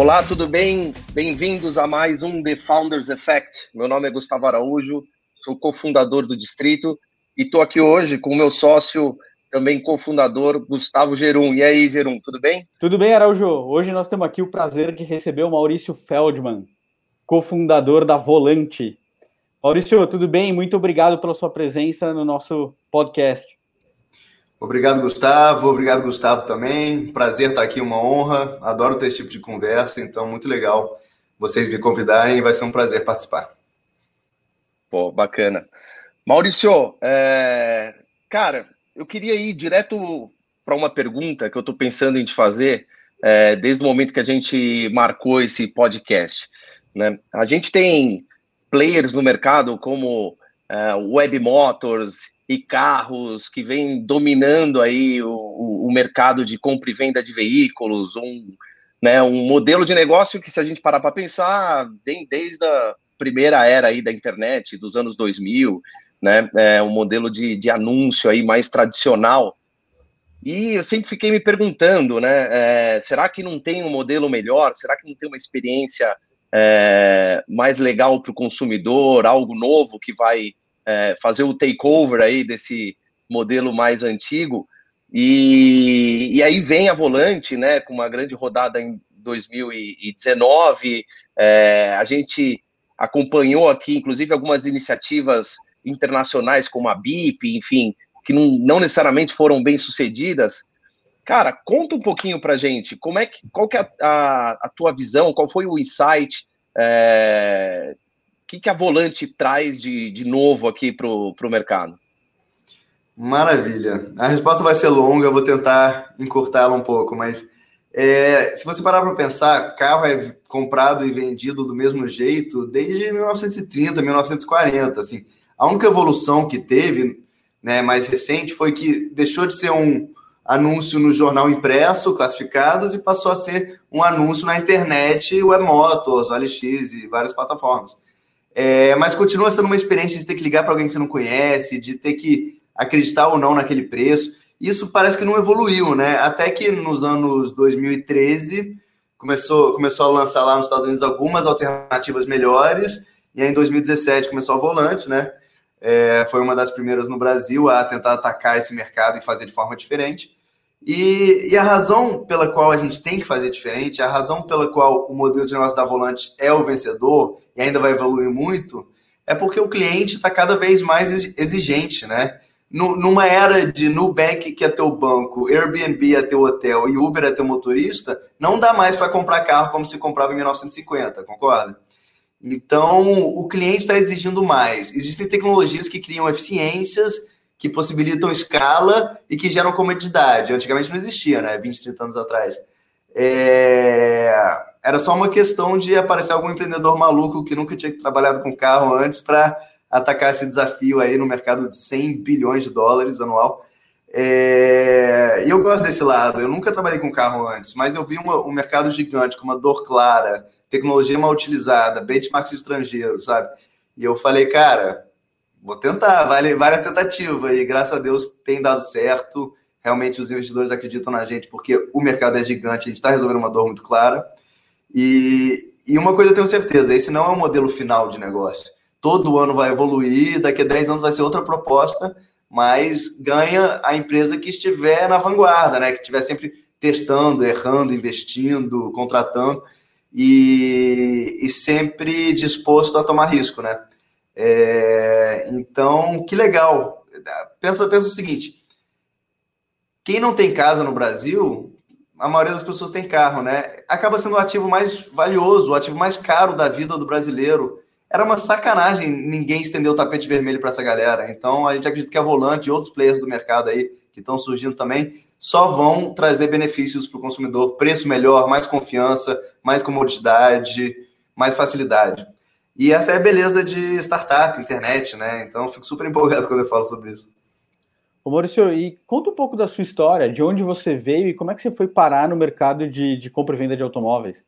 Olá, tudo bem? Bem-vindos a mais um The Founders Effect. Meu nome é Gustavo Araújo, sou cofundador do Distrito e estou aqui hoje com o meu sócio, também cofundador, Gustavo Gerum. E aí, Gerum, tudo bem? Tudo bem, Araújo. Hoje nós temos aqui o prazer de receber o Maurício Feldman, cofundador da Volante. Maurício, tudo bem? Muito obrigado pela sua presença no nosso podcast. Obrigado, Gustavo. Obrigado, Gustavo, também. Prazer estar aqui, uma honra. Adoro ter esse tipo de conversa, então muito legal vocês me convidarem. Vai ser um prazer participar. Pô, bacana. Maurício, é... cara, eu queria ir direto para uma pergunta que eu estou pensando em te fazer é, desde o momento que a gente marcou esse podcast. Né? A gente tem players no mercado como é, Web Motors e carros que vem dominando aí o, o, mercado de compra e venda de veículos, um, né, um modelo de negócio que, se a gente parar para pensar, vem desde a primeira era aí da internet, dos anos 2000, né, é um modelo de, de anúncio aí mais tradicional. E eu sempre fiquei me perguntando, né, é, será que não tem um modelo melhor? Será que não tem uma experiência é, mais legal para o consumidor, algo novo que vai é, fazer o takeover aí desse modelo mais antigo. E, e aí vem a Volante, né, com uma grande rodada em 2019. É, a gente acompanhou aqui, inclusive, algumas iniciativas internacionais, como a BIP, enfim, que não, não necessariamente foram bem sucedidas. Cara, conta um pouquinho para gente, como é que, qual que é a, a, a tua visão, qual foi o insight é, que, que a Volante traz de, de novo aqui para o mercado? Maravilha. A resposta vai ser longa, vou tentar encurtá-la um pouco, mas é, se você parar para pensar, carro é comprado e vendido do mesmo jeito desde 1930, 1940. Assim, a única evolução que teve, né, mais recente, foi que deixou de ser um anúncio no jornal impresso, classificados, e passou a ser um anúncio na internet, Web Motors, OLX e várias plataformas. É, mas continua sendo uma experiência de ter que ligar para alguém que você não conhece, de ter que acreditar ou não naquele preço. Isso parece que não evoluiu, né? Até que nos anos 2013 começou, começou a lançar lá nos Estados Unidos algumas alternativas melhores, e aí em 2017 começou a Volante, né? É, foi uma das primeiras no Brasil a tentar atacar esse mercado e fazer de forma diferente. E, e, a razão pela qual a gente tem que fazer diferente, a razão pela qual o modelo de negócio da Volante é o vencedor e ainda vai evoluir muito, é porque o cliente está cada vez mais exigente, né? numa era de Nubank, que é teu banco, Airbnb é teu hotel e Uber é teu motorista, não dá mais para comprar carro como se comprava em 1950, concorda? Então, o cliente está exigindo mais. Existem tecnologias que criam eficiências que possibilitam escala e que geram comodidade. Antigamente não existia, né? 20, 30 anos atrás. É... Era só uma questão de aparecer algum empreendedor maluco que nunca tinha trabalhado com carro antes para atacar esse desafio aí no mercado de 100 bilhões de dólares anual. É... E eu gosto desse lado. Eu nunca trabalhei com carro antes, mas eu vi uma, um mercado gigante com uma dor clara, tecnologia mal utilizada, benchmarks estrangeiros, sabe? E eu falei, cara, vou tentar, vale, vale a tentativa. E graças a Deus tem dado certo. Realmente os investidores acreditam na gente porque o mercado é gigante, a gente está resolvendo uma dor muito clara. E, e uma coisa eu tenho certeza: esse não é o modelo final de negócio. Todo ano vai evoluir, daqui a 10 anos vai ser outra proposta, mas ganha a empresa que estiver na vanguarda, né? Que estiver sempre testando, errando, investindo, contratando e, e sempre disposto a tomar risco, né? É, então, que legal. Pensa, pensa o seguinte: quem não tem casa no Brasil, a maioria das pessoas tem carro, né? Acaba sendo o ativo mais valioso, o ativo mais caro da vida do brasileiro. Era uma sacanagem ninguém estender o tapete vermelho para essa galera. Então, a gente acredita que a Volante e outros players do mercado aí que estão surgindo também só vão trazer benefícios para o consumidor, preço melhor, mais confiança, mais comodidade, mais facilidade. E essa é a beleza de startup, internet, né? Então, fico super empolgado quando eu falo sobre isso. Ô Maurício, e conta um pouco da sua história, de onde você veio e como é que você foi parar no mercado de, de compra e venda de automóveis?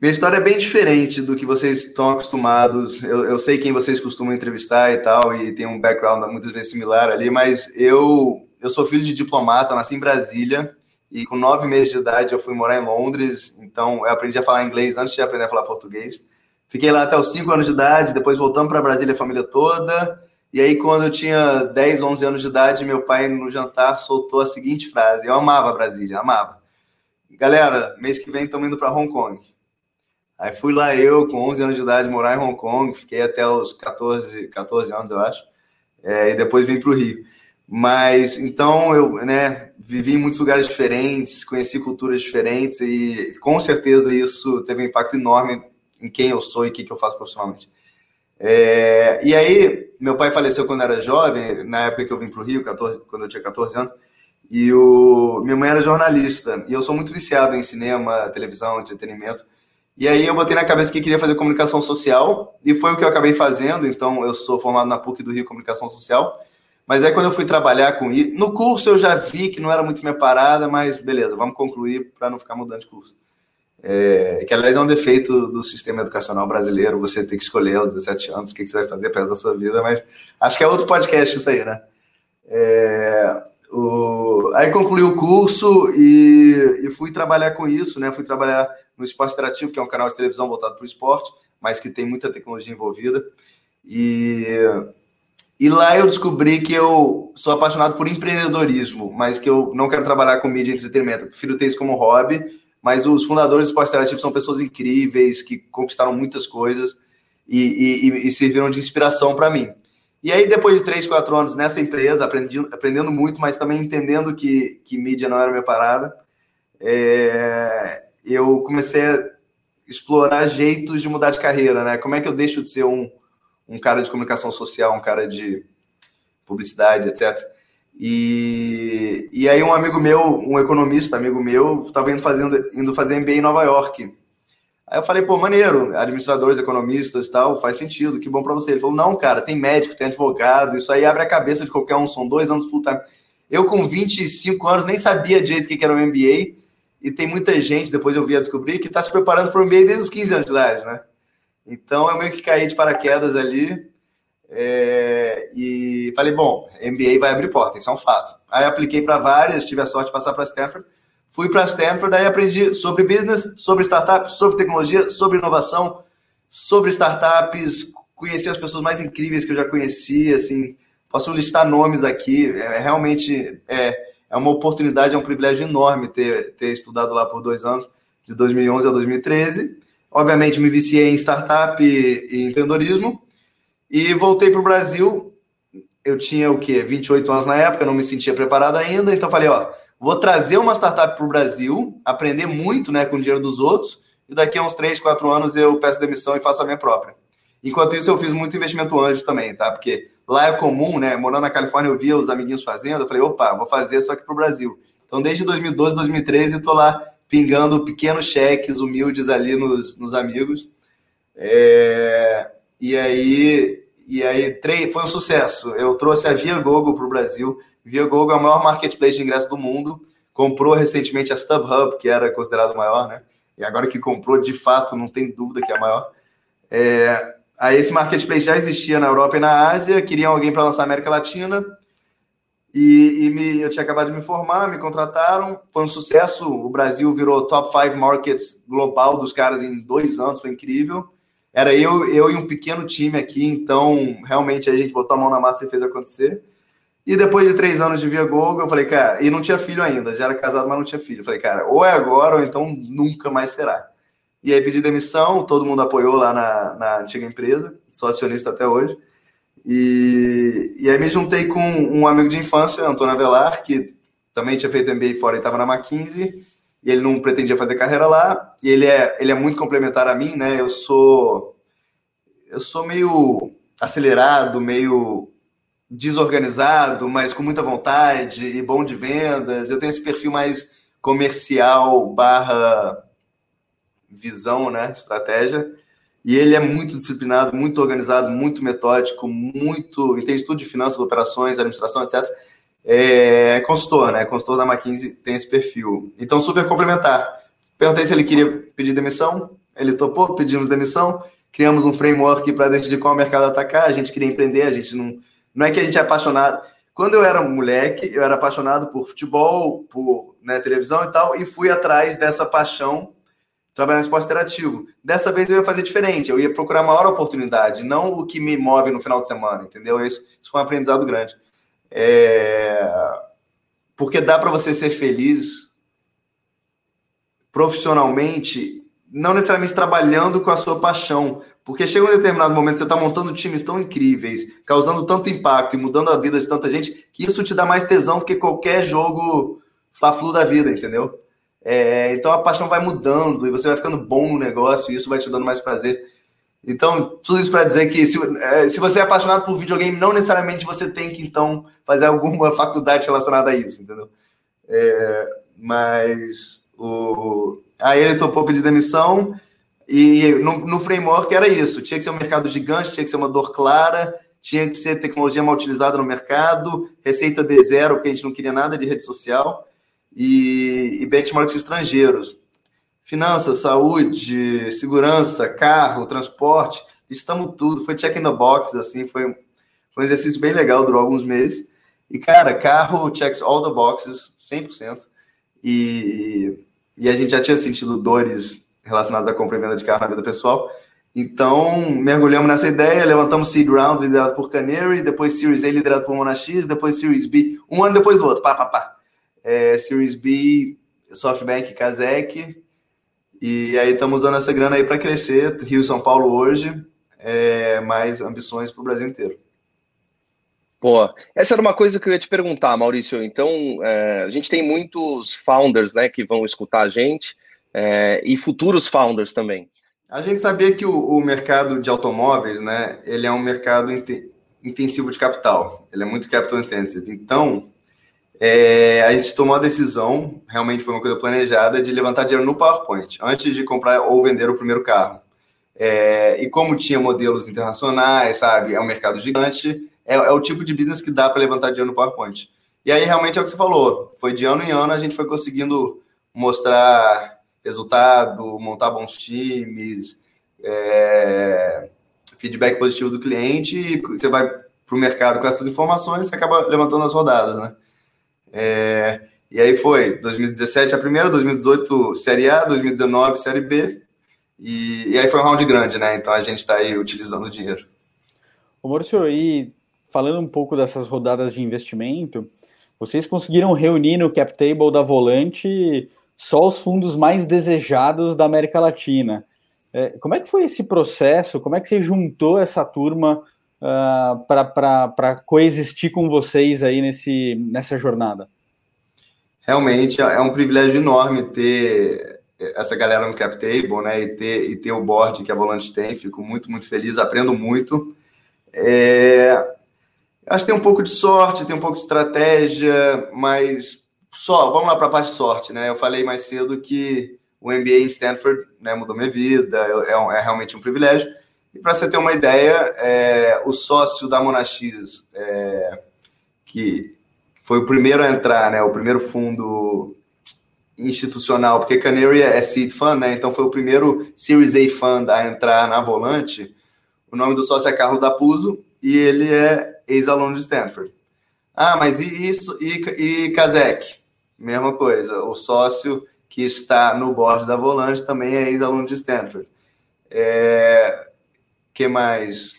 Minha história é bem diferente do que vocês estão acostumados. Eu, eu, sei quem vocês costumam entrevistar e tal, e tem um background muitas vezes similar ali, mas eu, eu sou filho de diplomata, nasci em Brasília, e com nove meses de idade eu fui morar em Londres, então eu aprendi a falar inglês antes de aprender a falar português. Fiquei lá até os cinco anos de idade, depois voltamos para Brasília a família toda. E aí, quando eu tinha 10, 11 anos de idade, meu pai, no jantar, soltou a seguinte frase: Eu amava Brasília, amava. Galera, mês que vem estamos indo para Hong Kong. Aí fui lá eu, com 11 anos de idade, morar em Hong Kong, fiquei até os 14, 14 anos, eu acho, é, e depois vim para o Rio. Mas então eu né, vivi em muitos lugares diferentes, conheci culturas diferentes e com certeza isso teve um impacto enorme em quem eu sou e o que, que eu faço profissionalmente. É, e aí, meu pai faleceu quando era jovem, na época que eu vim para o Rio, 14, quando eu tinha 14 anos, e o, minha mãe era jornalista, e eu sou muito viciado em cinema, televisão, entretenimento. E aí eu botei na cabeça que queria fazer comunicação social, e foi o que eu acabei fazendo, então eu sou formado na PUC do Rio Comunicação Social, mas aí quando eu fui trabalhar com isso, no curso eu já vi que não era muito minha parada, mas beleza, vamos concluir para não ficar mudando de curso. É, que aliás é um defeito do sistema educacional brasileiro, você ter que escolher aos 17 anos o que, você vai fazer perto da sua vida, mas acho que é outro podcast isso aí, né? É, o, aí concluí o curso e, e, fui trabalhar com isso, né? Fui trabalhar no Esporte Interativo, que é um canal de televisão voltado para o esporte, mas que tem muita tecnologia envolvida. E, e lá eu descobri que eu sou apaixonado por empreendedorismo, mas que eu não quero trabalhar com mídia e entretenimento. Eu prefiro ter isso como hobby mas os fundadores do Esporte Interativo são pessoas incríveis, que conquistaram muitas coisas e, e, e serviram de inspiração para mim. E aí, depois de três, quatro anos nessa empresa, aprendi, aprendendo muito, mas também entendendo que, que mídia não era minha parada, é, eu comecei a explorar jeitos de mudar de carreira, né? Como é que eu deixo de ser um, um cara de comunicação social, um cara de publicidade, etc. E, e aí um amigo meu, um economista, amigo meu, estava indo, fazendo, indo fazer MBA em Nova York. Aí eu falei, pô, maneiro, administradores, economistas e tal, faz sentido, que bom para você. Ele falou, não, cara, tem médico, tem advogado, isso aí abre a cabeça de qualquer um, são dois anos full time. Eu com 25 anos nem sabia direito o que era o MBA, e tem muita gente, depois eu vi a descobrir, que está se preparando para o MBA desde os 15 anos de idade, né? Então eu meio que caí de paraquedas ali, é, e falei, bom, MBA vai abrir porta, isso é um fato. Aí apliquei para várias, tive a sorte de passar para Stanford. Fui para Stanford, aí aprendi sobre business, sobre startups, sobre tecnologia, sobre inovação, sobre startups, conheci as pessoas mais incríveis que eu já conheci, assim, posso listar nomes aqui, é, realmente é, é uma oportunidade, é um privilégio enorme ter, ter estudado lá por dois anos, de 2011 a 2013. Obviamente me viciei em startup e, e empreendedorismo, e voltei para o Brasil. Eu tinha o quê? 28 anos na época, não me sentia preparado ainda. Então falei, ó, vou trazer uma startup para o Brasil, aprender muito né, com o dinheiro dos outros, e daqui a uns 3, 4 anos eu peço demissão e faço a minha própria. Enquanto isso, eu fiz muito investimento anjo também, tá? Porque lá é comum, né? Morando na Califórnia, eu via os amiguinhos fazendo, eu falei, opa, vou fazer só aqui para o Brasil. Então, desde 2012, 2013, eu tô lá pingando pequenos cheques humildes ali nos, nos amigos. É... E aí, e aí foi um sucesso. Eu trouxe a Viagogo para o Brasil. Viagogo é o maior marketplace de ingresso do mundo. Comprou recentemente a StubHub, que era considerado maior, né? E agora que comprou, de fato, não tem dúvida que é a maior. É, aí esse marketplace já existia na Europa e na Ásia, queriam alguém para lançar América Latina. E, e me, eu tinha acabado de me formar, me contrataram, foi um sucesso. O Brasil virou top 5 markets global dos caras em dois anos, foi incrível. Era eu, eu e um pequeno time aqui, então realmente a gente botou a mão na massa e fez acontecer. E depois de três anos de Via Google, eu falei, cara, e não tinha filho ainda, já era casado, mas não tinha filho. Eu falei, cara, ou é agora, ou então nunca mais será. E aí pedi demissão, todo mundo apoiou lá na, na antiga empresa, sou acionista até hoje. E, e aí me juntei com um amigo de infância, Antônio Avelar, que também tinha feito MBA fora e estava na McKinsey e ele não pretendia fazer carreira lá. E ele é, ele é muito complementar a mim, né? Eu sou eu sou meio acelerado, meio desorganizado, mas com muita vontade e bom de vendas. Eu tenho esse perfil mais comercial barra visão, né? Estratégia. E ele é muito disciplinado, muito organizado, muito metódico, muito entende tudo de finanças, operações, administração, etc é consultor, né? Consultor da McKinsey tem esse perfil. Então, super complementar. Perguntei se ele queria pedir demissão, ele topou, pedimos demissão, criamos um framework para decidir qual mercado atacar, a gente queria empreender, a gente não... Não é que a gente é apaixonado... quando eu era moleque, eu era apaixonado por futebol, por né, televisão e tal, e fui atrás dessa paixão trabalhando no esporte interativo. Dessa vez eu ia fazer diferente, eu ia procurar maior oportunidade, não o que me move no final de semana, entendeu? Isso, isso foi um aprendizado grande. É... Porque dá para você ser feliz profissionalmente, não necessariamente trabalhando com a sua paixão, porque chega um determinado momento, você está montando times tão incríveis, causando tanto impacto e mudando a vida de tanta gente, que isso te dá mais tesão do que qualquer jogo fla-flu da vida, entendeu? É, então a paixão vai mudando e você vai ficando bom no negócio e isso vai te dando mais prazer. Então, tudo isso para dizer que se, é, se você é apaixonado por videogame, não necessariamente você tem que, então, fazer alguma faculdade relacionada a isso, entendeu? É, mas o, aí ele topou pedir demissão e no, no framework era isso: tinha que ser um mercado gigante, tinha que ser uma dor clara, tinha que ser tecnologia mal utilizada no mercado, receita de zero, porque a gente não queria nada de rede social, e, e benchmarks estrangeiros. Finanças, saúde, segurança, carro, transporte, estamos tudo. Foi check in the box, assim, foi, um exercício bem legal, durou alguns meses. E, cara, carro checks all the boxes, 100%. E, e a gente já tinha sentido dores relacionadas à compra e venda de carro na vida pessoal. Então, mergulhamos nessa ideia, levantamos Seed Round liderado por Canary, depois Series A liderado por Monax, depois Series B, um ano depois do outro, pá, pá, pá. É, Series B, SoftBank, Kazek, e aí estamos usando essa grana aí para crescer, Rio São Paulo hoje, é, mais ambições para o Brasil inteiro. Pô, essa era uma coisa que eu ia te perguntar, Maurício. Então, é, a gente tem muitos founders né, que vão escutar a gente, é, e futuros founders também. A gente sabia que o, o, mercado de automóveis, né, ele é um mercado intensivo de capital, ele é muito capital intensive. Então, é, a gente tomou a decisão, realmente foi uma coisa planejada, de levantar dinheiro no PowerPoint, antes de comprar ou vender o primeiro carro. É, e como tinha modelos internacionais, sabe, é um mercado gigante, é, é o tipo de business que dá para levantar dinheiro no PowerPoint. E aí, realmente, é o que você falou, foi de ano em ano a gente foi conseguindo mostrar resultado, montar bons times, é, feedback positivo do cliente, e você vai para o mercado com essas informações, você acaba levantando as rodadas, né? É, e aí foi 2017 a primeira, 2018 Série A, 2019 Série B, e, e aí foi um round grande, né? Então a gente está aí utilizando o dinheiro. Ô Maurício, e falando um pouco dessas rodadas de investimento, vocês conseguiram reunir no cap table da Volante só os fundos mais desejados da América Latina. É, como é que foi esse processo? Como é que você juntou essa turma uh, ah, para coexistir com vocês aí nesse, nessa jornada? Realmente é um privilégio enorme ter essa galera no cap table, né? E ter, e ter o board que a Volante tem. Fico muito, muito feliz, aprendo muito. É... Acho que tem um pouco de sorte, tem um pouco de estratégia, mas só, vamos lá para a parte de sorte, né? Eu falei mais cedo que o MBA em Stanford né, mudou minha vida, é, é, é realmente um privilégio. E para você ter uma ideia, é, o sócio da Monax, é, que foi o primeiro a entrar, né, o primeiro fundo institucional, porque Canary é seed fund, né, então foi o primeiro Series A fund a entrar na Volante. O nome do sócio é Carlos Dapuso e ele é ex-aluno de Stanford. Ah, mas e isso e, e Kazek? Mesma coisa. O sócio que está no board da Volante também é ex-aluno de Stanford. É, que mais?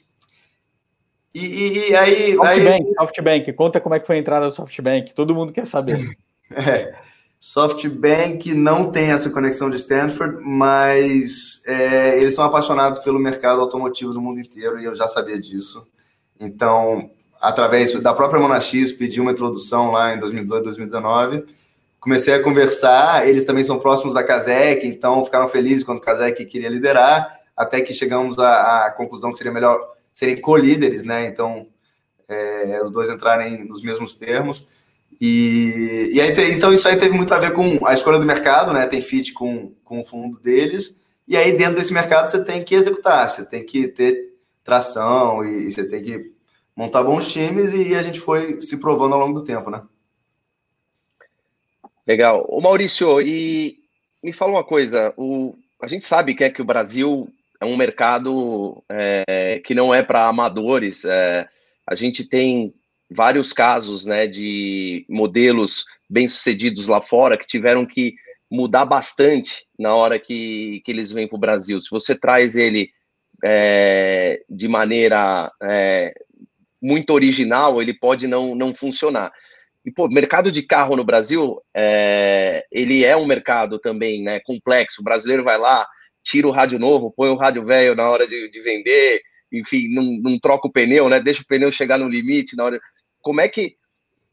E, e, e aí, Softbank, aí... Softbank, conta como é que foi a entrada do Softbank, todo mundo quer saber. é, Softbank não tem essa conexão de Stanford, mas é, eles são apaixonados pelo mercado automotivo do mundo inteiro e eu já sabia disso. Então, através da própria Monax, pedi uma introdução lá em 2018, 2019. Comecei a conversar, eles também são próximos da Kazek, então ficaram felizes quando o Kazek queria liderar, até que chegamos à, à conclusão que seria melhor serem co-líderes, né? Então, é, os dois entrarem nos mesmos termos. E, e aí, então, isso aí teve muito a ver com a escolha do mercado, né? Tem fit com, com o fundo deles. E aí, dentro desse mercado, você tem que executar, você tem que ter tração e, e você tem que montar bons times e a gente foi se provando ao longo do tempo, né? Legal. O Maurício, e me fala uma coisa, o, a gente sabe que é que o Brasil é um mercado é, que não é para amadores. É, a gente tem vários casos né, de modelos bem-sucedidos lá fora que tiveram que mudar bastante na hora que, que eles vêm para o Brasil. Se você traz ele é, de maneira é, muito original, ele pode não, não funcionar. E, pô, mercado de carro no Brasil, é, ele é um mercado também né, complexo. O brasileiro vai lá, tira o rádio novo, põe o rádio velho na hora de, de vender, enfim, não, não, troca o pneu, né? Deixa o pneu chegar no limite na hora. Como é que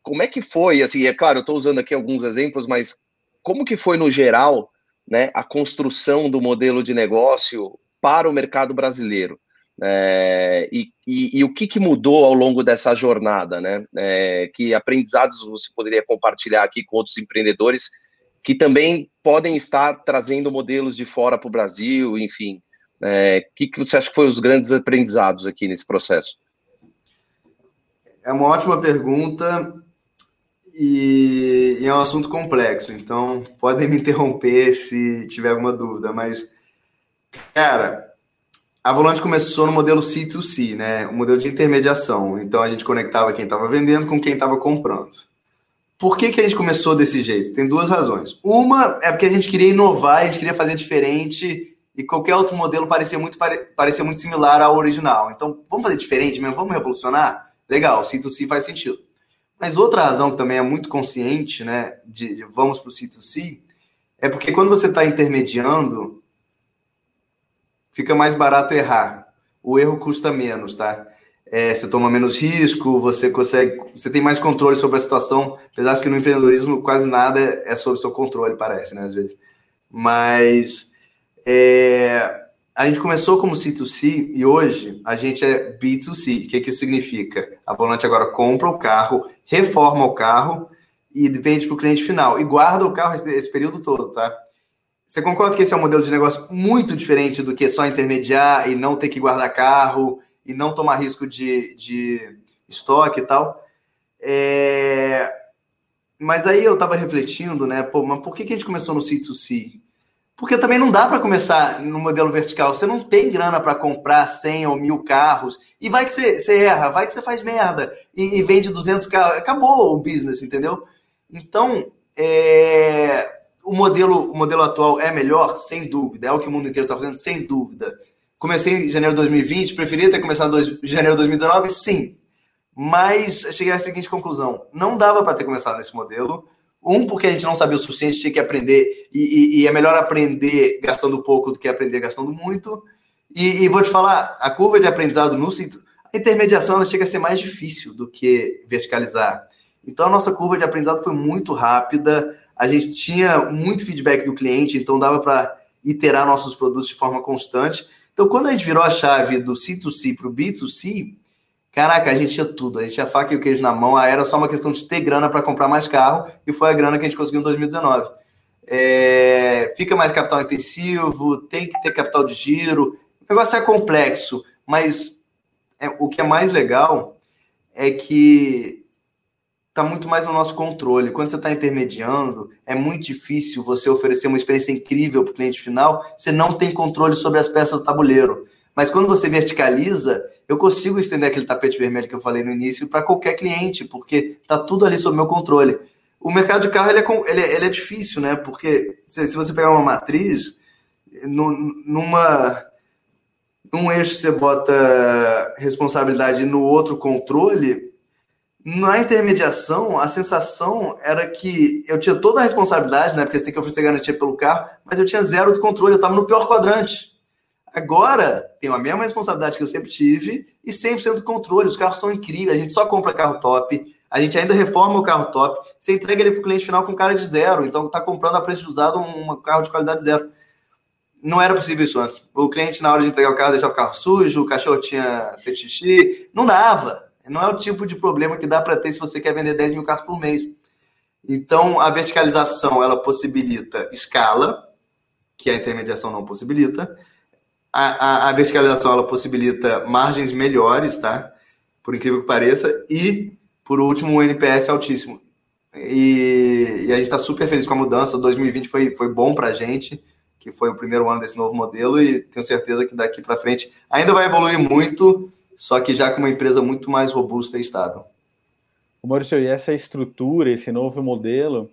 como é que foi? Assim, é claro, eu estou usando aqui alguns exemplos, mas como que foi no geral, né, a construção do modelo de negócio para o mercado brasileiro? É, e, e, e, o que, que, mudou ao longo dessa jornada, né? É, que aprendizados você poderia compartilhar aqui com outros empreendedores que também podem estar trazendo modelos de fora para o Brasil, enfim. O é, que, que você acha que foi os grandes aprendizados aqui nesse processo? É uma ótima pergunta e, e é um assunto complexo, então podem me interromper se tiver alguma dúvida, mas, cara, a Volante começou no modelo C2C, né? O modelo de intermediação. Então a gente conectava quem estava vendendo com quem estava comprando. Por que, que a gente começou desse jeito? Tem duas razões. Uma é porque a gente queria inovar, a gente queria fazer diferente e qualquer outro modelo parecia muito, parecia muito similar ao original. Então, vamos fazer diferente mesmo? Vamos revolucionar? Legal, C2C faz sentido. Mas outra razão que também é muito consciente, né, de, de vamos para o C2C, é porque quando você está intermediando, fica mais barato errar. O erro custa menos, tá? É, você toma menos risco, você consegue, você tem mais controle sobre a situação, apesar que no empreendedorismo quase nada é sob seu controle, parece, né, às vezes. Mas é, a gente começou como C2C e hoje a gente é B2C. O que, que isso significa? A Volante agora compra o carro, reforma o carro e vende para o cliente final. E guarda o carro esse, esse período todo, tá? Você concorda que esse é um modelo de negócio muito diferente do que só intermediar e não ter que guardar carro e não tomar risco de, de estoque e tal? É... Mas aí eu estava refletindo, né? Pô, mas por que, que a gente começou no C2C? Porque também não dá para começar no modelo vertical. Você não tem grana para comprar 100 ou mil carros. E vai que você, você erra, vai que você faz merda e, e, vende 200 carros. Acabou o business, entendeu? Então, é, o modelo, o modelo atual é melhor? Sem dúvida. É o que o mundo inteiro está fazendo? Sem dúvida. Comecei em janeiro de 2020, preferia ter começado em janeiro de 2019? Sim. Mas cheguei à seguinte conclusão: não dava para ter começado nesse modelo. Um, porque a gente não sabia o suficiente, tinha que aprender, e, e, e é melhor aprender gastando pouco do que aprender gastando muito. E, e, vou te falar, a curva de aprendizado no a intermediação ela chega a ser mais difícil do que verticalizar. Então a nossa curva de aprendizado foi muito rápida a gente tinha muito feedback do cliente, então dava para iterar nossos produtos de forma constante. Então, quando a gente virou a chave do C2C para o B2C, caraca, a gente tinha tudo. A gente tinha faca e o queijo na mão. Aí era só uma questão de ter grana para comprar mais carro, e foi a grana que a gente conseguiu em 2019. É, fica mais capital intensivo, tem que ter capital de giro. O negócio é complexo, mas é, o que é mais legal é que está muito mais no nosso controle. Quando você está intermediando, é muito difícil você oferecer uma experiência incrível para o cliente final, você não tem controle sobre as peças do tabuleiro. Mas quando você verticaliza, eu consigo estender aquele tapete vermelho que eu falei no início para qualquer cliente, porque está tudo ali sob meu controle. O mercado de carro ele é, ele é, ele é difícil, né? Porque se, se, você pegar uma matriz, no, numa num eixo você bota responsabilidade no outro controle, na intermediação, a sensação era que eu tinha toda a responsabilidade, né? Porque você tem que oferecer garantia pelo carro, mas eu tinha zero do controle, eu estava no pior quadrante. Agora, tenho a mesma responsabilidade que eu sempre tive e 100% do controle. Os carros são incríveis, a gente só compra carro top, a gente ainda reforma o carro top, você entrega ele para o cliente final com cara de zero, então está comprando a preço de usado um carro de qualidade zero. Não era possível isso antes. O cliente, na hora de entregar o carro, deixava o carro sujo, o cachorro tinha feito xixi, não dava. Não é o tipo de problema que dá para ter se você quer vender 10 mil carros por mês. Então, a verticalização ela possibilita escala, que a intermediação não possibilita. A, a, a, verticalização ela possibilita margens melhores, tá? Por incrível que pareça. E, por último, o NPS altíssimo. E, e a gente está super feliz com a mudança. 2020 foi, foi bom para a gente, que foi o primeiro ano desse novo modelo, e tenho certeza que daqui para frente ainda vai evoluir muito só que já com uma empresa muito mais robusta e estável. Maurício, e essa estrutura, esse novo modelo,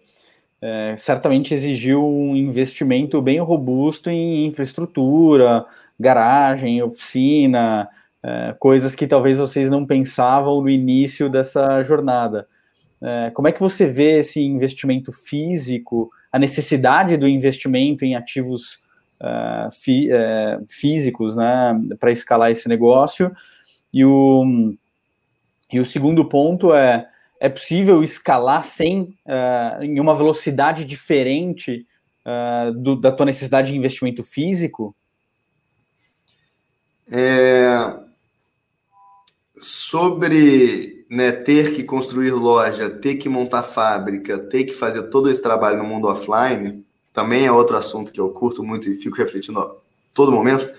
é, certamente exigiu um investimento bem robusto em infraestrutura, garagem, oficina, é, coisas que talvez vocês não pensavam no início dessa jornada. É, como é que você vê esse investimento físico, a necessidade do investimento em ativos uh, fi, uh, físicos, né, para escalar esse negócio? E o, e o segundo ponto é é possível escalar sem uh, em uma velocidade diferente uh, do, da tua necessidade de investimento físico? É, sobre né, ter que construir loja, ter que montar fábrica, ter que fazer todo esse trabalho no mundo offline, também é outro assunto que eu curto muito e fico refletindo a todo momento.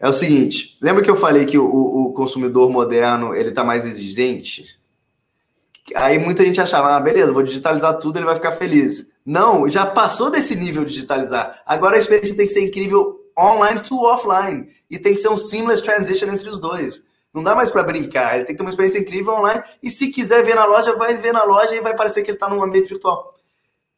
É o seguinte, lembra que eu falei que o, o consumidor moderno ele está mais exigente? Aí muita gente achava, ah, beleza, vou digitalizar tudo, ele vai ficar feliz. Não, já passou desse nível de digitalizar. Agora a experiência tem que ser incrível online to offline. E tem que ser um seamless transition entre os dois. Não dá mais para brincar, ele tem que ter uma experiência incrível online. E se quiser ver na loja, vai ver na loja e vai parecer que ele está num ambiente virtual.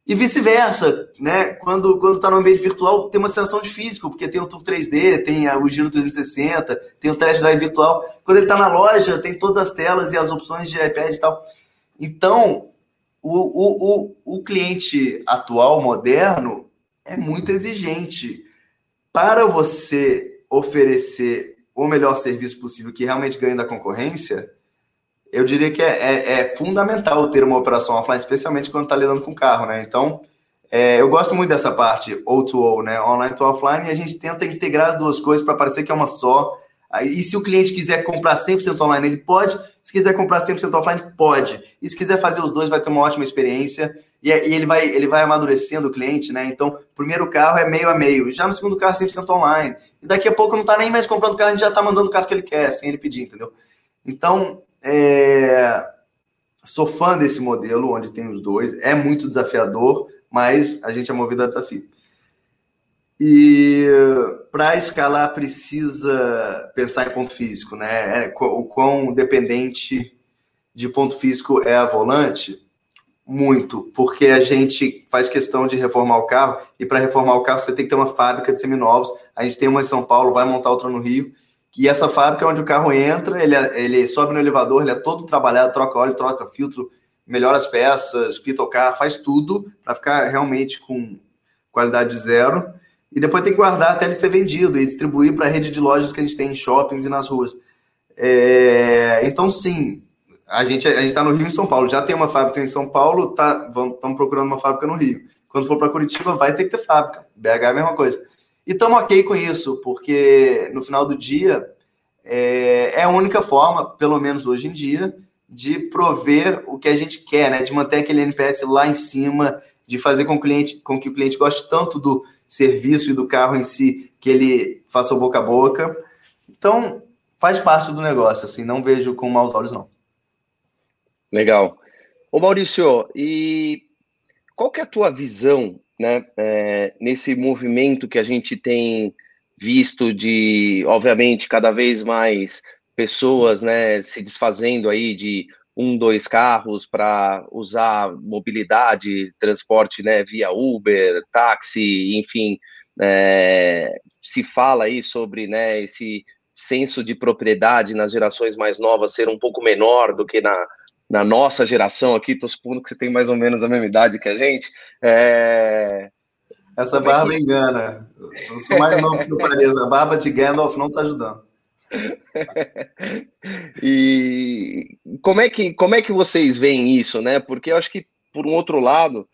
E vice-versa, né? Quando, quando tá no ambiente virtual, tem uma sensação de físico, porque tem o Tour 3D, tem o Giro 360, tem o Test Drive virtual. Quando ele está na loja, tem todas as telas e as opções de iPad e tal. Então, o, o, o, o cliente atual, moderno, é muito exigente. Para você oferecer o melhor serviço possível que realmente ganhe da concorrência, eu diria que é, é, é fundamental ter uma operação offline, especialmente quando está lidando com carro, né? Então, é, eu gosto muito dessa parte O2O, né? Online to offline, e a gente tenta integrar as duas coisas para parecer que é uma só. E se o cliente quiser comprar 100% online, ele pode. Se quiser comprar 100% offline, pode. E se quiser fazer os dois, vai ter uma ótima experiência. E, e ele, vai, ele vai amadurecendo o cliente, né? Então, primeiro carro é meio a meio. Já no segundo carro, 100% online. E daqui a pouco não está nem mais comprando carro, a gente já está mandando o carro que ele quer, sem ele pedir, entendeu? Então, é... sou fã desse modelo, onde tem os dois. É muito desafiador, mas a gente é movido a desafio. E para escalar precisa pensar em ponto físico, né? É, o quão dependente de ponto físico é a volante? Muito, porque a gente faz questão de reformar o carro e para reformar o carro você tem que ter uma fábrica de seminovos. A gente tem uma em São Paulo, vai montar outra no Rio. E essa fábrica é onde o carro entra, ele, é, ele sobe no elevador, ele é todo trabalhado, troca óleo, troca filtro, melhora as peças, pita o carro, faz tudo para ficar realmente com qualidade zero e depois tem que guardar até ele ser vendido e distribuir para a rede de lojas que a gente tem em shoppings e nas ruas. É, então, sim, a gente a está no Rio e São Paulo. Já tem uma fábrica em São Paulo, tá, estamos procurando uma fábrica no Rio. Quando for para Curitiba, vai ter que ter fábrica. BH é a mesma coisa. E estamos ok com isso, porque no final do dia é, é a única forma, pelo menos hoje em dia, de prover o que a gente quer, né? De manter aquele NPS lá em cima, de fazer com, o cliente, com que o cliente goste tanto do, serviço e do carro em si, que ele faça o boca a boca. Então, faz parte do negócio, assim, não vejo com maus olhos, não. Legal. Ô Maurício, e qual que é a tua visão, né, é, nesse movimento que a gente tem visto de, obviamente, cada vez mais pessoas, né, se desfazendo aí de um, dois carros para usar mobilidade, transporte né, via Uber, táxi, enfim, é, se fala aí sobre né, esse senso de propriedade nas gerações mais novas ser um pouco menor do que na, na nossa geração aqui, estou supondo que você tem mais ou menos a mesma idade que a gente. É... Essa barba é que... engana. Eu sou mais novo que o Paris. A barba de Gandalf não está ajudando. e como é, que, como é que vocês veem isso, né? Porque eu acho que, por um outro lado,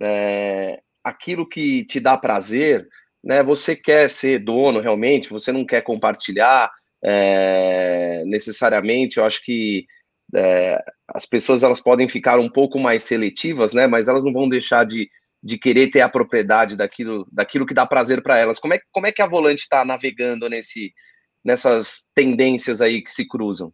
é, aquilo que te dá prazer, né? Você quer ser dono realmente, você não quer compartilhar é, necessariamente. Eu acho que é, as pessoas elas podem ficar um pouco mais seletivas, né? Mas elas não vão deixar de, de querer ter a propriedade daquilo, daquilo que dá prazer para elas. Como é, como é que a Volante está navegando nesse nessas tendências aí que se cruzam?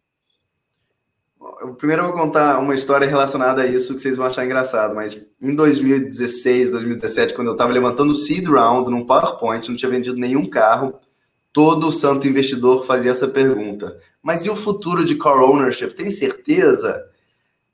Primeiro eu vou contar uma história relacionada a isso que vocês vão achar engraçado, mas em 2016, 2017, quando eu estava levantando o seed round num PowerPoint, não tinha vendido nenhum carro, todo santo investidor fazia essa pergunta. Mas e o futuro de core ownership? Tem certeza?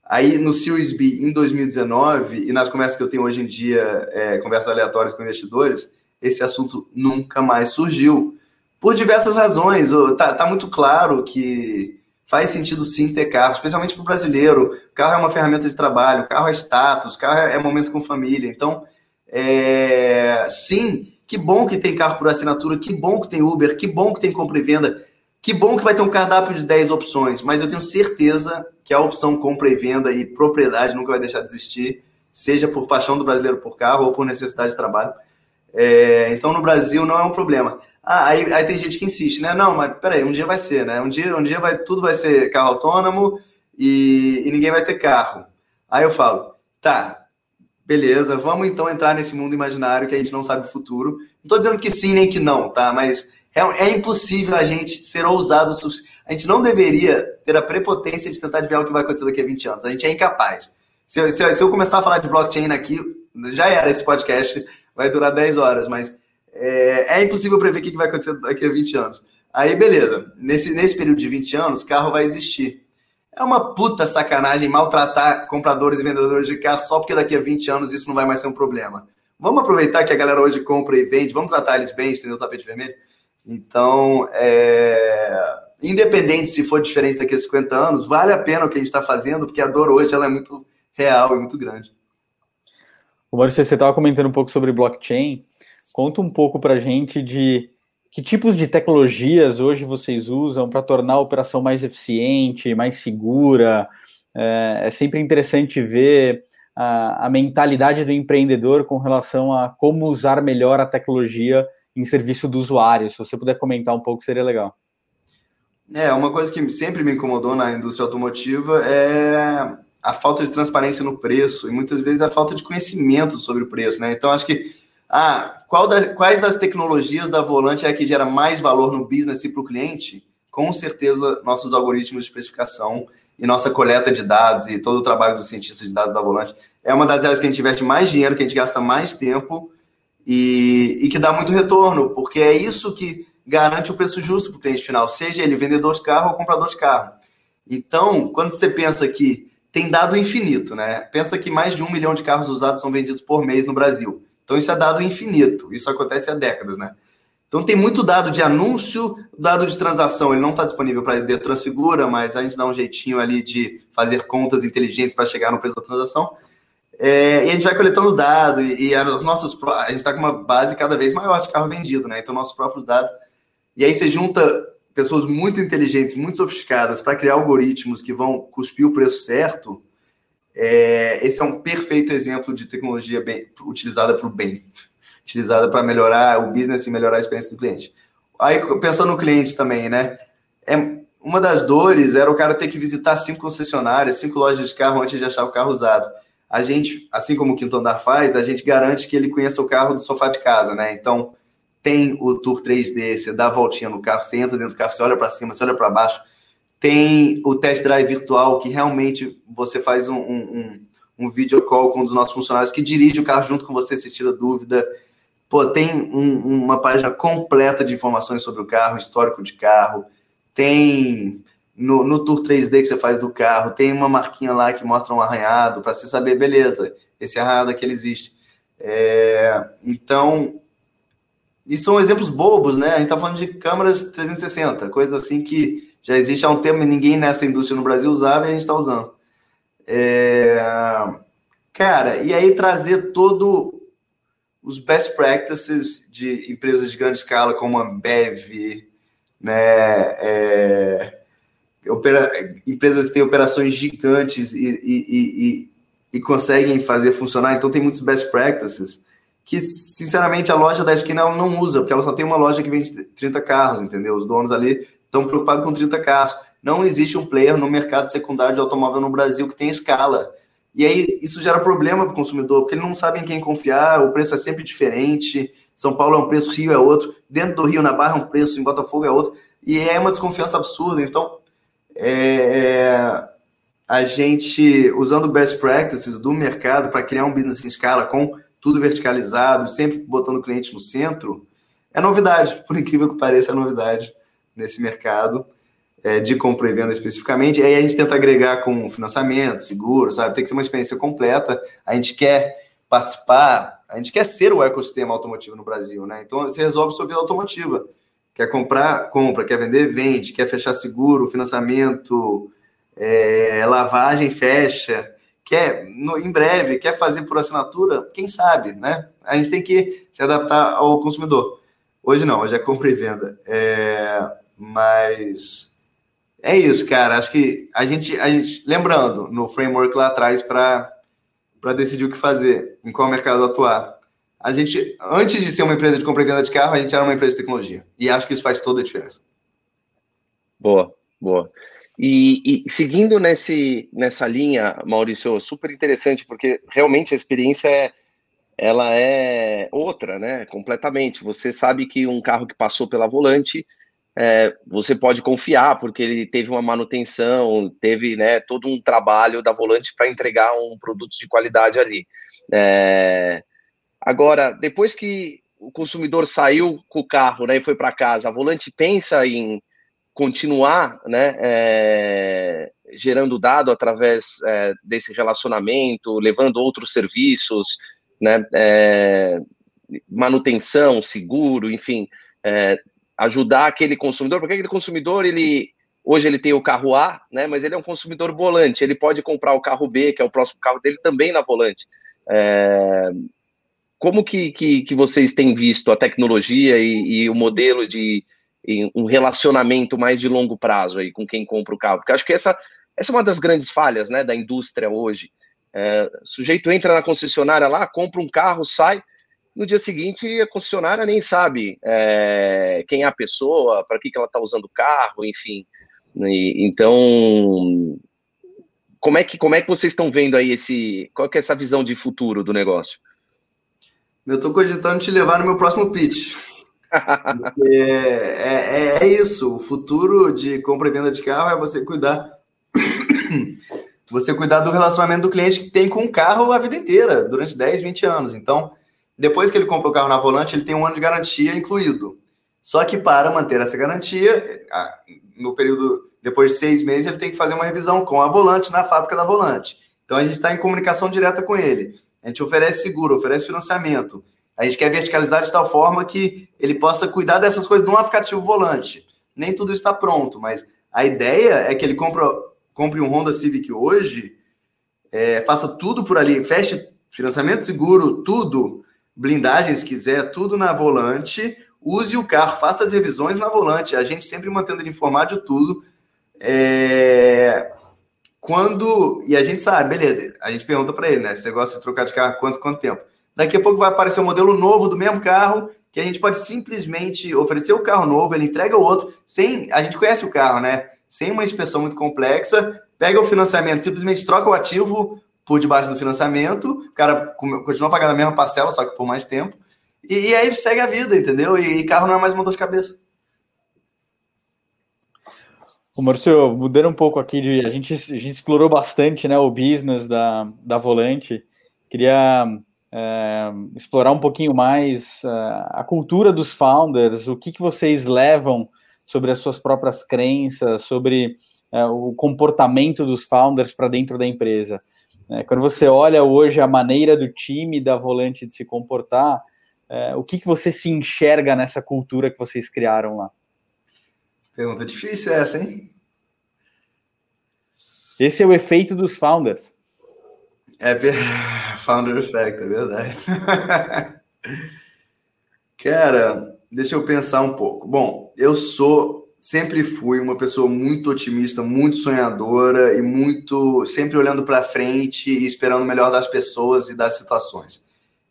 Aí no Series B em 2019 e nas conversas que eu tenho hoje em dia, é, conversas aleatórias com investidores, esse assunto nunca mais surgiu. Por diversas razões. Tá, tá muito claro que faz sentido sim ter carro, especialmente para o brasileiro. Carro é uma ferramenta de trabalho, carro é status, carro é momento com família. Então, é, sim, que bom que tem carro por assinatura, que bom que tem Uber, que bom que tem compra e venda, que bom que vai ter um cardápio de 10 opções, mas eu tenho certeza que a opção compra e venda e propriedade nunca vai deixar de existir, seja por paixão do brasileiro por carro ou por necessidade de trabalho. É, então, no Brasil não é um problema. Ah, aí, aí, tem gente que insiste, né? Não, mas peraí, um dia vai ser, né? Um dia, um dia vai, tudo vai ser carro autônomo e, e ninguém vai ter carro. Aí eu falo, tá, beleza, vamos então entrar nesse mundo imaginário que a gente não sabe o futuro. Não tô dizendo que sim nem que não, tá? Mas é, é impossível a gente ser ousado o. A gente não deveria ter a prepotência de tentar adivinhar o que vai acontecer daqui a 20 anos. A gente é incapaz. Se eu, se eu começar a falar de blockchain aqui, já era esse podcast, vai durar 10 horas, mas é, é impossível prever o que vai acontecer daqui a 20 anos. Aí, beleza. Nesse, nesse período de 20 anos, carro vai existir. É uma puta sacanagem maltratar compradores e vendedores de carro só porque daqui a 20 anos isso não vai mais ser um problema. Vamos aproveitar que a galera hoje compra e vende, vamos tratar eles bem, estender o tapete vermelho? Então, é... independente se for diferente daqui a 50 anos, vale a pena o que a gente está fazendo, porque a dor hoje ela é muito real e muito grande. O Maurício, você estava comentando um pouco sobre blockchain. Conta um pouco para gente de que tipos de tecnologias hoje vocês usam para tornar a operação mais eficiente, mais segura. É, é sempre interessante ver a, a, mentalidade do empreendedor com relação a como usar melhor a tecnologia em serviço do usuário. Se você puder comentar um pouco, seria legal. É, uma coisa que sempre me incomodou na indústria automotiva é a falta de transparência no preço e muitas vezes a falta de conhecimento sobre o preço, né? Então, acho que ah, da, quais das tecnologias da Volante é que gera mais valor no business e para o cliente? Com certeza, nossos algoritmos de especificação e nossa coleta de dados e todo o trabalho dos cientistas de dados da Volante é uma das áreas que a gente investe mais dinheiro, que a gente gasta mais tempo e, e que dá muito retorno, porque é isso que garante o preço justo para o cliente final, seja ele vendedor de carro ou comprador de carro. Então, quando você pensa que tem dado infinito, né? Pensa que mais de um milhão de carros usados são vendidos por mês no Brasil. Então isso é dado infinito, isso acontece há décadas, né? Então tem muito dado de anúncio, dado de transação, ele não está disponível para a Detran Segura, mas a gente dá um jeitinho ali de fazer contas inteligentes para chegar no preço da transação. É, e a gente vai coletando dados e, e as nossas, a gente está com uma base cada vez maior de carro vendido, né? Então nossos próprios dados. E aí você junta pessoas muito inteligentes, muito sofisticadas para criar algoritmos que vão cuspir o preço certo é, esse é um perfeito exemplo de tecnologia bem, utilizada para o bem, utilizada para melhorar o business e melhorar a experiência do cliente. Aí, pensando no cliente também, né? É, uma das dores era o cara ter que visitar cinco concessionárias, cinco lojas de carro antes de achar o carro usado. A gente, assim como o Quinto Andar faz, a gente garante que ele conheça o carro do sofá de casa, né? Então, tem o Tour 3D, você dá a voltinha no carro, você entra dentro do carro, você olha para cima, você olha para baixo, tem o test drive virtual, que realmente você faz um, um, um video call com um dos nossos funcionários que dirige o carro junto com você, se tira dúvida. Pô, tem um, uma página completa de informações sobre o carro, histórico de carro. Tem no, no Tour 3D que você faz do carro, tem uma marquinha lá que mostra um arranhado para você saber, beleza, esse arranhado aqui ele existe. É, então, e são exemplos bobos, né? A gente está falando de câmeras 360, coisa assim que já existe há um tempo e ninguém nessa indústria no Brasil usava e a gente está usando. É... Cara, e aí trazer todo os best practices de empresas de grande escala como a Bev, né, é... Opera... empresas que têm operações gigantes e, e, e, e, conseguem fazer funcionar. Então tem muitos best practices que, sinceramente, a loja da esquina ela não usa, porque ela só tem uma loja que vende 30 carros, entendeu? Os donos ali estão preocupados com 30 carros. Não existe um player no mercado secundário de automóvel no Brasil que tenha escala. E aí isso gera problema para o consumidor, porque ele não sabe em quem confiar, o preço é sempre diferente. São Paulo é um preço, Rio é outro. Dentro do Rio, na Barra, é um preço, em Botafogo é outro. E é uma desconfiança absurda. Então, é, a gente, usando best practices do mercado para criar um business em escala com tudo verticalizado, sempre botando o cliente no centro, é novidade. Por incrível que pareça, é novidade nesse mercado. é, de compra e venda especificamente. E aí a gente tenta agregar com financiamento, seguro, sabe? Tem que ser uma experiência completa. A gente quer participar, a gente quer ser o ecossistema automotivo no Brasil, né? Então você resolve sua vida automotiva. Quer comprar, compra. Quer vender, vende. Quer fechar seguro, financiamento, é, lavagem, fecha. Quer, no, em breve, quer fazer por assinatura? Quem sabe, né? A gente tem que se adaptar ao consumidor. Hoje não, hoje é compra e venda. É, mas é isso, cara. Acho que a gente, a gente lembrando no framework lá atrás para decidir o que fazer, em qual mercado atuar. A gente, antes de ser uma empresa de compra e venda de carro, a gente era uma empresa de tecnologia. E acho que isso faz toda a diferença. Boa, boa. E, e, seguindo nesse, nessa linha, Maurício, super interessante, porque realmente a experiência é, ela é outra, né? Completamente. Você sabe que um carro que passou pela volante é, você pode confiar, porque ele teve uma manutenção, teve né, todo um trabalho da volante para entregar um produto de qualidade ali. É, agora, depois que o consumidor saiu com o carro né, e foi para casa, a volante pensa em continuar né, é, gerando dado através é, desse relacionamento, levando outros serviços, né, é, manutenção, seguro, enfim, é, ajudar aquele consumidor, porque aquele consumidor, ele hoje ele tem o carro A, né, mas ele é um consumidor volante, ele pode comprar o carro B, que é o próximo carro dele, também na volante. É, como que, que, que, vocês têm visto a tecnologia e, e o modelo de um relacionamento mais de longo prazo aí com quem compra o carro? Porque acho que essa, essa é uma das grandes falhas né, da indústria hoje. É, o sujeito entra na concessionária lá, compra um carro, sai, no dia seguinte, a concessionária nem sabe é, quem é a pessoa, para que, que ela está usando o carro, enfim. E, então, como é que como é que vocês estão vendo aí esse qual é essa visão de futuro do negócio? Eu estou cogitando te levar no meu próximo pitch. é, é, é, isso. O futuro de compra e venda de carro é você cuidar você cuidar do relacionamento do cliente que tem com o carro a vida inteira, durante 10, 20 anos. Então, depois que ele compra o carro na volante, ele tem um ano de garantia incluído. Só que para manter essa garantia, no período depois de seis meses, ele tem que fazer uma revisão com a volante na fábrica da volante. Então a gente está em comunicação direta com ele. A gente oferece seguro, oferece financiamento. A gente quer verticalizar de tal forma que ele possa cuidar dessas coisas no aplicativo volante. Nem tudo está pronto, mas a ideia é que ele compre, compre um Honda Civic hoje, é, faça tudo por ali, feche financiamento seguro, tudo blindagem, se quiser, tudo na volante. Use o carro, faça as revisões na volante. A gente sempre mantendo ele informado de tudo. É... Quando. E a gente sabe, beleza. A gente pergunta para ele, né? Você gosta de trocar de carro quanto, quanto tempo? Daqui a pouco vai aparecer um modelo novo do mesmo carro que a gente pode simplesmente oferecer o carro novo, ele entrega o outro, sem. A gente conhece o carro, né? Sem uma inspeção muito complexa, pega o financiamento, simplesmente troca o ativo, por debaixo do financiamento, o cara continua pagando a mesma parcela, só que por mais tempo, e, e aí segue a vida, entendeu? E, e, carro não é mais uma dor de cabeça. O Márcio, mudando um pouco aqui, de, a, gente, a gente explorou bastante né, o business da, da Volante, queria é, explorar um pouquinho mais uh, a cultura dos founders, o que, que vocês levam sobre as suas próprias crenças, sobre uh, o comportamento dos founders para dentro da empresa. É, quando você olha hoje a maneira do time da volante de se comportar, é, o que, que você se enxerga nessa cultura que vocês criaram lá? Pergunta difícil essa, hein? Esse é o efeito dos founders. É founder effect, é verdade. Cara, deixa eu pensar um pouco. Bom, eu sou sempre fui uma pessoa muito otimista, muito sonhadora e muito sempre olhando para frente e esperando o melhor das pessoas e das situações.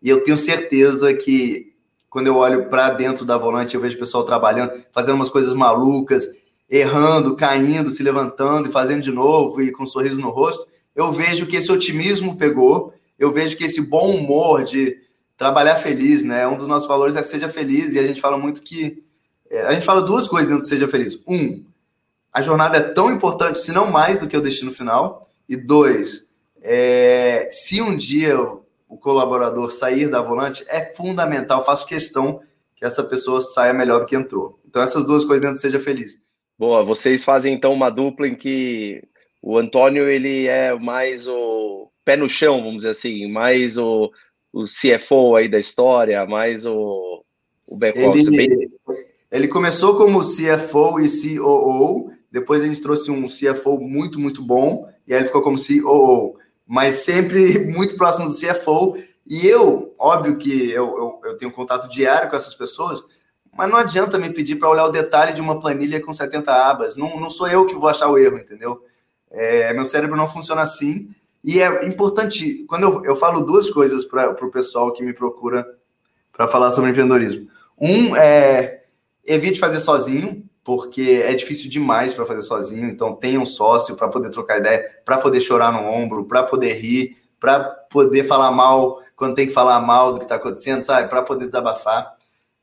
E eu tenho certeza que quando eu olho para dentro da volante, eu vejo o pessoal trabalhando, fazendo umas coisas malucas, errando, caindo, se levantando e fazendo de novo e com um sorriso no rosto. Eu vejo que esse otimismo pegou, eu vejo que esse bom humor de trabalhar feliz, né? Um dos nossos valores é seja feliz e a gente fala muito que a gente fala duas coisas dentro do Seja Feliz. Um, a jornada é tão importante, se não mais, do que o destino final. E dois, é, se um dia o colaborador sair da volante, é fundamental, faço questão que essa pessoa saia melhor do que entrou. Então, essas duas coisas dentro do Seja Feliz. Boa, vocês fazem então uma dupla em que o Antônio ele é mais o pé no chão, vamos dizer assim, mais o, o CFO aí da história, mais o, o back-office. Ele, bem... ele começou como CFO e COO, depois a gente trouxe um CFO muito, muito bom, e aí ele ficou como COO, mas sempre muito próximo do CFO. E eu, óbvio que eu, eu, eu tenho contato diário com essas pessoas, mas não adianta me pedir para olhar o detalhe de uma planilha com 70 abas. Não, não sou eu que vou achar o erro, entendeu? É, meu cérebro não funciona assim. E é importante, quando eu, eu falo duas coisas para o pessoal que me procura para falar sobre empreendedorismo. Um é evite fazer sozinho, porque é difícil demais para fazer sozinho. Então, tenha um sócio para poder trocar ideia, para poder chorar no ombro, para poder rir, para poder falar mal quando tem que falar mal do que está acontecendo, sabe? Para poder desabafar.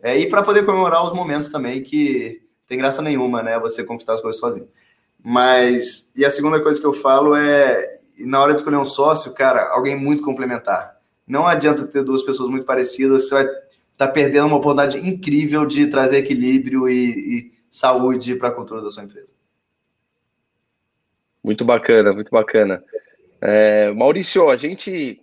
É, e para poder comemorar os momentos também que tem graça nenhuma, né? Você conquistar as coisas sozinho. Mas, e a segunda coisa que eu falo é, na hora de escolher um sócio, cara, alguém muito complementar. Não adianta ter duas pessoas muito parecidas, você vai estar tá perdendo uma oportunidade incrível de trazer equilíbrio e, e saúde para a cultura da sua empresa. Muito bacana, muito bacana. É, Maurício, a gente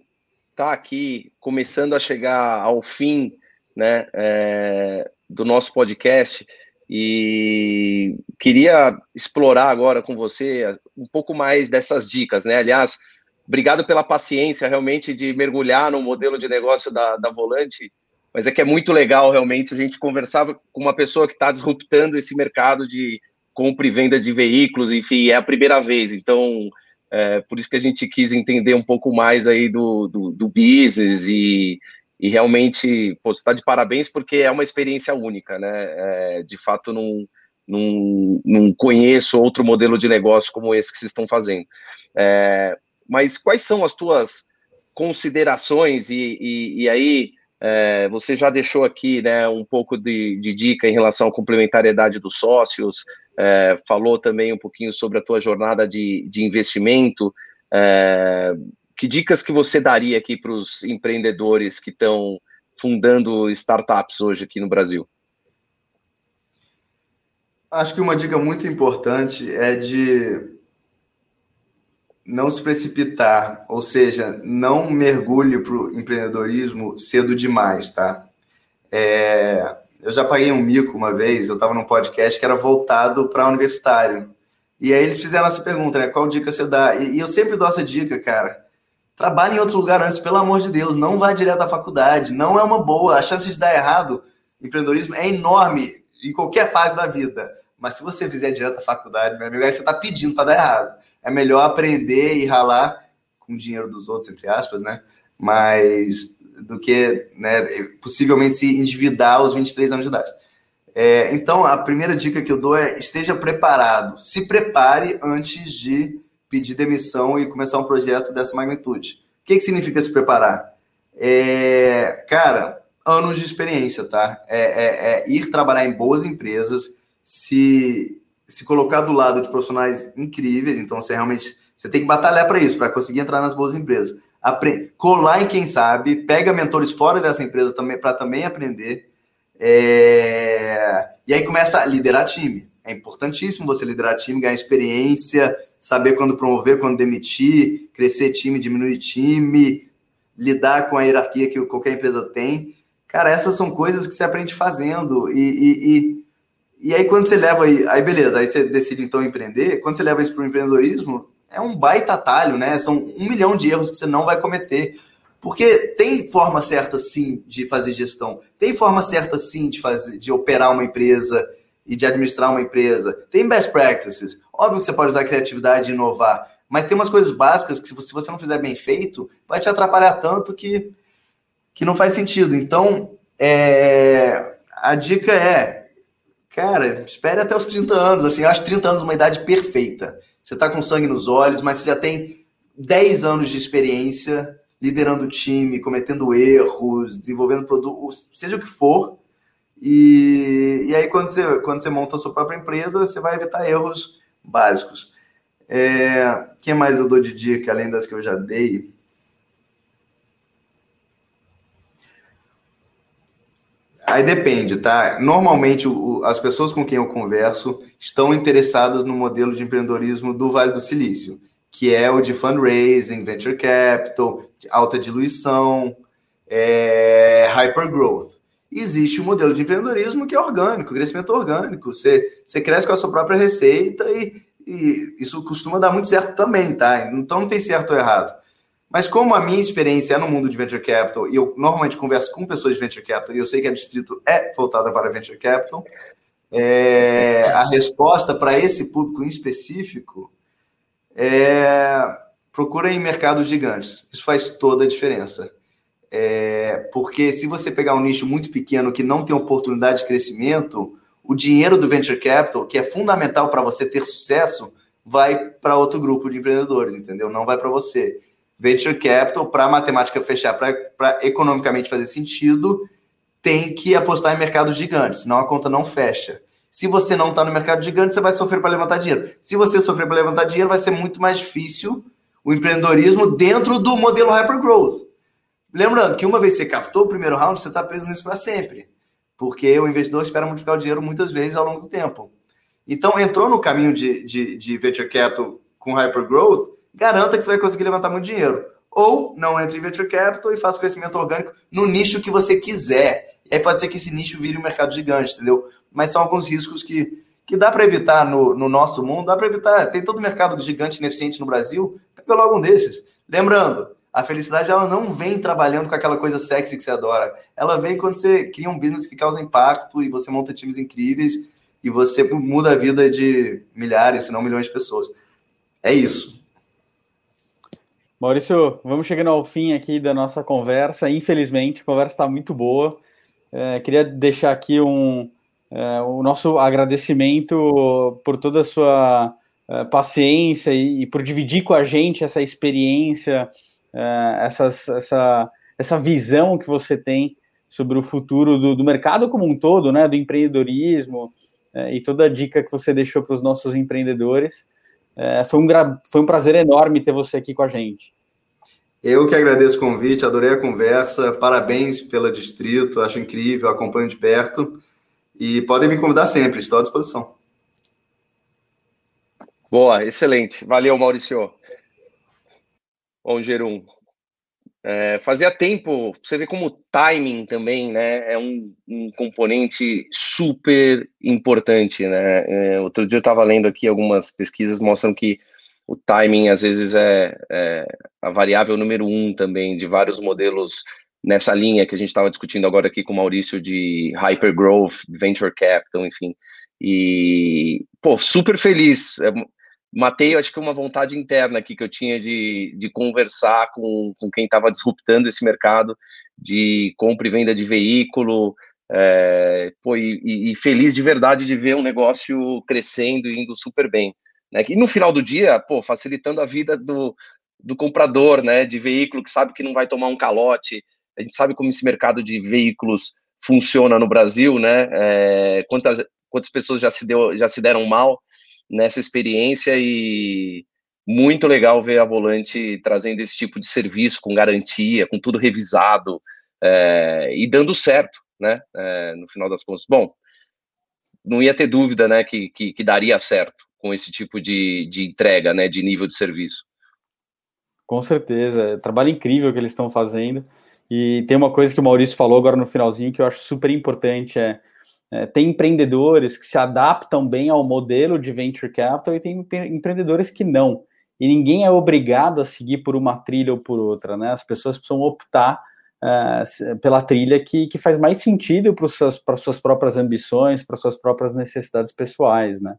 está aqui começando a chegar ao fim né, é, do nosso podcast e queria explorar agora com você um pouco mais dessas dicas, né? Aliás, obrigado pela paciência realmente de mergulhar no modelo de negócio da, da Volante, mas é que é muito legal realmente a gente conversar com uma pessoa que está disruptando esse mercado de compra e venda de veículos, enfim, é a primeira vez, então é, por isso que a gente quis entender um pouco mais aí do, do, do business e, e realmente, pô, você está de parabéns porque é uma experiência única, né? É, de fato, não, não, não conheço outro modelo de negócio como esse que vocês estão fazendo. É, mas quais são as tuas considerações e, e, e aí é, você já deixou aqui né, um pouco de, de, dica em relação à complementariedade dos sócios, é, falou também um pouquinho sobre a tua jornada de, de investimento. É, que dicas que você daria aqui para os empreendedores que estão fundando startups hoje aqui no Brasil? Acho que uma dica muito importante é de não se precipitar, ou seja, não mergulhe para o empreendedorismo cedo demais, tá? É, eu já paguei um mico uma vez, eu estava num podcast que era voltado para universitário. E aí eles fizeram essa pergunta, né? Qual dica você dá? E, e eu sempre dou essa dica, cara. Trabalhe em outro lugar antes, pelo amor de Deus. Não vá direto à faculdade. Não é uma boa. A chance de dar errado empreendedorismo é enorme em qualquer fase da vida. Mas se você fizer direto à faculdade, meu amigo, aí você está pedindo para dar errado. É melhor aprender e ralar com o dinheiro dos outros, entre aspas, né? Mas do que né, possivelmente se endividar aos 23 anos de idade. É, então, a primeira dica que eu dou é esteja preparado. Se prepare antes de pedir demissão e começar um projeto dessa magnitude. O que, que significa se preparar? É, cara, anos de experiência, tá? É, é, é, ir trabalhar em boas empresas, se, se colocar do lado de profissionais incríveis, então você realmente você tem que batalhar para isso, para conseguir entrar nas boas empresas. Aprende, colar em quem sabe, pega mentores fora dessa empresa também para também aprender. É, e aí começa a liderar time. É importantíssimo você liderar time, ganhar experiência, saber quando promover, quando demitir, crescer time, diminuir time, lidar com a hierarquia que qualquer empresa tem. Cara, essas são coisas que você aprende fazendo. E, e, e, e aí, quando você leva aí, aí beleza, aí você decide então empreender, quando você leva isso para o empreendedorismo, é um baita atalho, né? São um milhão de erros que você não vai cometer. Porque tem forma certa sim de fazer gestão, tem forma certa sim de fazer, de operar uma empresa e de administrar uma empresa, tem best practices. Óbvio que você pode usar criatividade e inovar, mas tem umas coisas básicas que, se você não fizer bem feito, vai te atrapalhar tanto que, que não faz sentido. Então, é, a dica é, cara, espere até os 30 anos. Assim, eu acho 30 anos uma idade perfeita. Você está com sangue nos olhos, mas você já tem 10 anos de experiência liderando o time, cometendo erros, desenvolvendo produtos, seja o que for. E, e aí, quando você, quando você monta a sua própria empresa, você vai evitar erros básicos. É, que mais eu dou de dica, além das que eu já dei? Aí depende, tá? Normalmente o, as pessoas com quem eu converso estão interessadas no modelo de empreendedorismo do Vale do Silício, que é o de fundraising, venture capital, alta diluição, é, hypergrowth. Existe um modelo de empreendedorismo que é orgânico, crescimento orgânico. Você, você cresce com a sua própria receita e, e isso costuma dar muito certo também, tá? Então não tem certo ou errado. Mas como a minha experiência é no mundo de venture capital e eu normalmente converso com pessoas de venture capital e eu sei que a Distrito é voltada para venture capital, é, a resposta para esse público em específico é procura em mercados gigantes. Isso faz toda a diferença. É, porque se você pegar um nicho muito pequeno que não tem oportunidade de crescimento, o dinheiro do venture capital, que é fundamental para você ter sucesso, vai para outro grupo de empreendedores, entendeu? Não vai para você. Venture capital, para a matemática fechar, para economicamente fazer sentido, tem que apostar em mercados gigantes, senão a conta não fecha. Se você não está no mercado gigante, você vai sofrer para levantar dinheiro. Se você sofrer para levantar dinheiro, vai ser muito mais difícil o empreendedorismo dentro do modelo hypergrowth. Lembrando que uma vez que você captou o primeiro round, você está preso nisso para sempre. Porque o investidor espera multiplicar o dinheiro muitas vezes ao longo do tempo. Então, entrou no caminho de, de, de venture capital com hypergrowth, garanta que você vai conseguir levantar muito dinheiro. Ou não entre em venture capital e faça crescimento orgânico no nicho que você quiser. E aí pode ser que esse nicho vire um mercado gigante, entendeu? Mas são alguns riscos que, que dá para evitar no, no nosso mundo, dá para evitar. Tem todo mercado gigante ineficiente no Brasil, pega logo um desses. Lembrando, a felicidade ela não vem trabalhando com aquela coisa sexy que você adora. Ela vem quando você cria um business que causa impacto e você monta times incríveis e você muda a vida de milhares, se não milhões de pessoas. É isso. Maurício, vamos chegando ao fim aqui da nossa conversa. Infelizmente, a conversa está muito boa. É, queria deixar aqui um, é, o nosso agradecimento por toda a sua é, paciência e, e por dividir com a gente essa experiência é, essas, essa, essa visão que você tem sobre o futuro do, do mercado como um todo, né, do empreendedorismo é, e toda a dica que você deixou para os nossos empreendedores. É, foi, um, foi um prazer enorme ter você aqui com a gente. Eu que agradeço o convite, adorei a conversa, parabéns pela Distrito, acho incrível, acompanho de perto e podem me convidar sempre, estou à disposição. Boa, excelente. Valeu, Maurício. Bom, Gerum, é, fazia tempo, você vê como o timing também, né, é um, um componente super importante, né, é, outro dia eu estava lendo aqui algumas pesquisas mostram que o timing às vezes é, é, a variável número um também de vários modelos nessa linha que a gente estava discutindo agora aqui com o Maurício de hypergrowth, venture capital, enfim, e, pô, super feliz, é, matei, acho que uma vontade interna aqui que eu tinha de, de conversar com, com quem estava disruptando esse mercado de compra e venda de veículo, é, pô, e, e, feliz de verdade de ver um negócio crescendo e indo super bem. Né? E no final do dia, pô, facilitando a vida do, do comprador né, de veículo que sabe que não vai tomar um calote. A gente sabe como esse mercado de veículos funciona no Brasil, né? É, quantas, quantas pessoas já se, deu, já se deram mal nessa experiência e muito legal ver a Volante trazendo esse tipo de serviço com garantia, com tudo revisado é, e dando certo, né? É, no final das contas. Bom, não ia ter dúvida, né, que, que, que daria certo com esse tipo de, de entrega, né, de nível de serviço. Com certeza, é trabalho incrível que eles estão fazendo. E tem uma coisa que o Maurício falou agora no finalzinho que eu acho super importante, é é, tem empreendedores que se adaptam bem ao modelo de venture capital e tem empreendedores que não. E ninguém é obrigado a seguir por uma trilha ou por outra, né? As pessoas precisam optar uh, pela trilha que, que faz mais sentido para suas, suas próprias ambições, para suas próprias necessidades pessoais, né?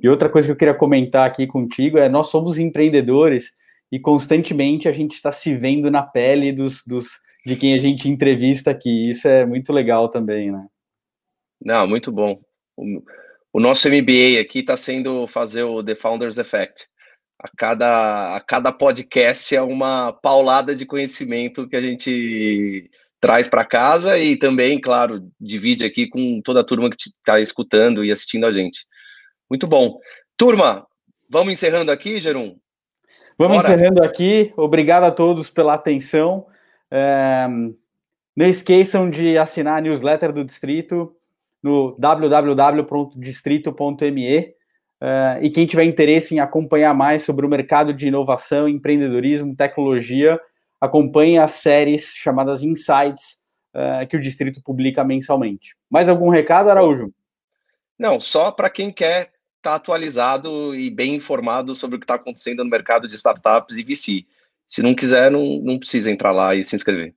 E outra coisa que eu queria comentar aqui contigo é nós somos empreendedores e constantemente a gente está se vendo na pele dos, dos de quem a gente entrevista aqui. Isso é muito legal também, né? Não, muito bom. O, o nosso MBA aqui está sendo fazer o The Founders Effect. A cada, a cada podcast é uma paulada de conhecimento que a gente traz para casa e também, claro, divide aqui com toda a turma que está escutando e assistindo a gente. Muito bom. Turma, vamos encerrando aqui, Gerum? Vamos Bora. encerrando aqui. Obrigado a todos pela atenção. É... Não esqueçam de assinar a newsletter do Distrito no www.distrito.me. Uh, e quem tiver interesse em acompanhar mais sobre o mercado de inovação, empreendedorismo, tecnologia, acompanhe as séries chamadas Insights, uh, que o Distrito publica mensalmente. Mais algum recado, Araújo? Não, só para quem quer estar tá atualizado e bem informado sobre o que está acontecendo no mercado de startups e VC. Se não quiser, não, não precisa entrar lá e se inscrever.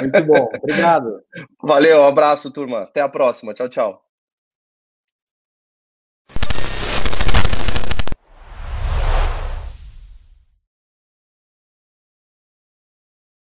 Muito bom, obrigado. Valeu, um abraço, turma. Até a próxima. Tchau, tchau.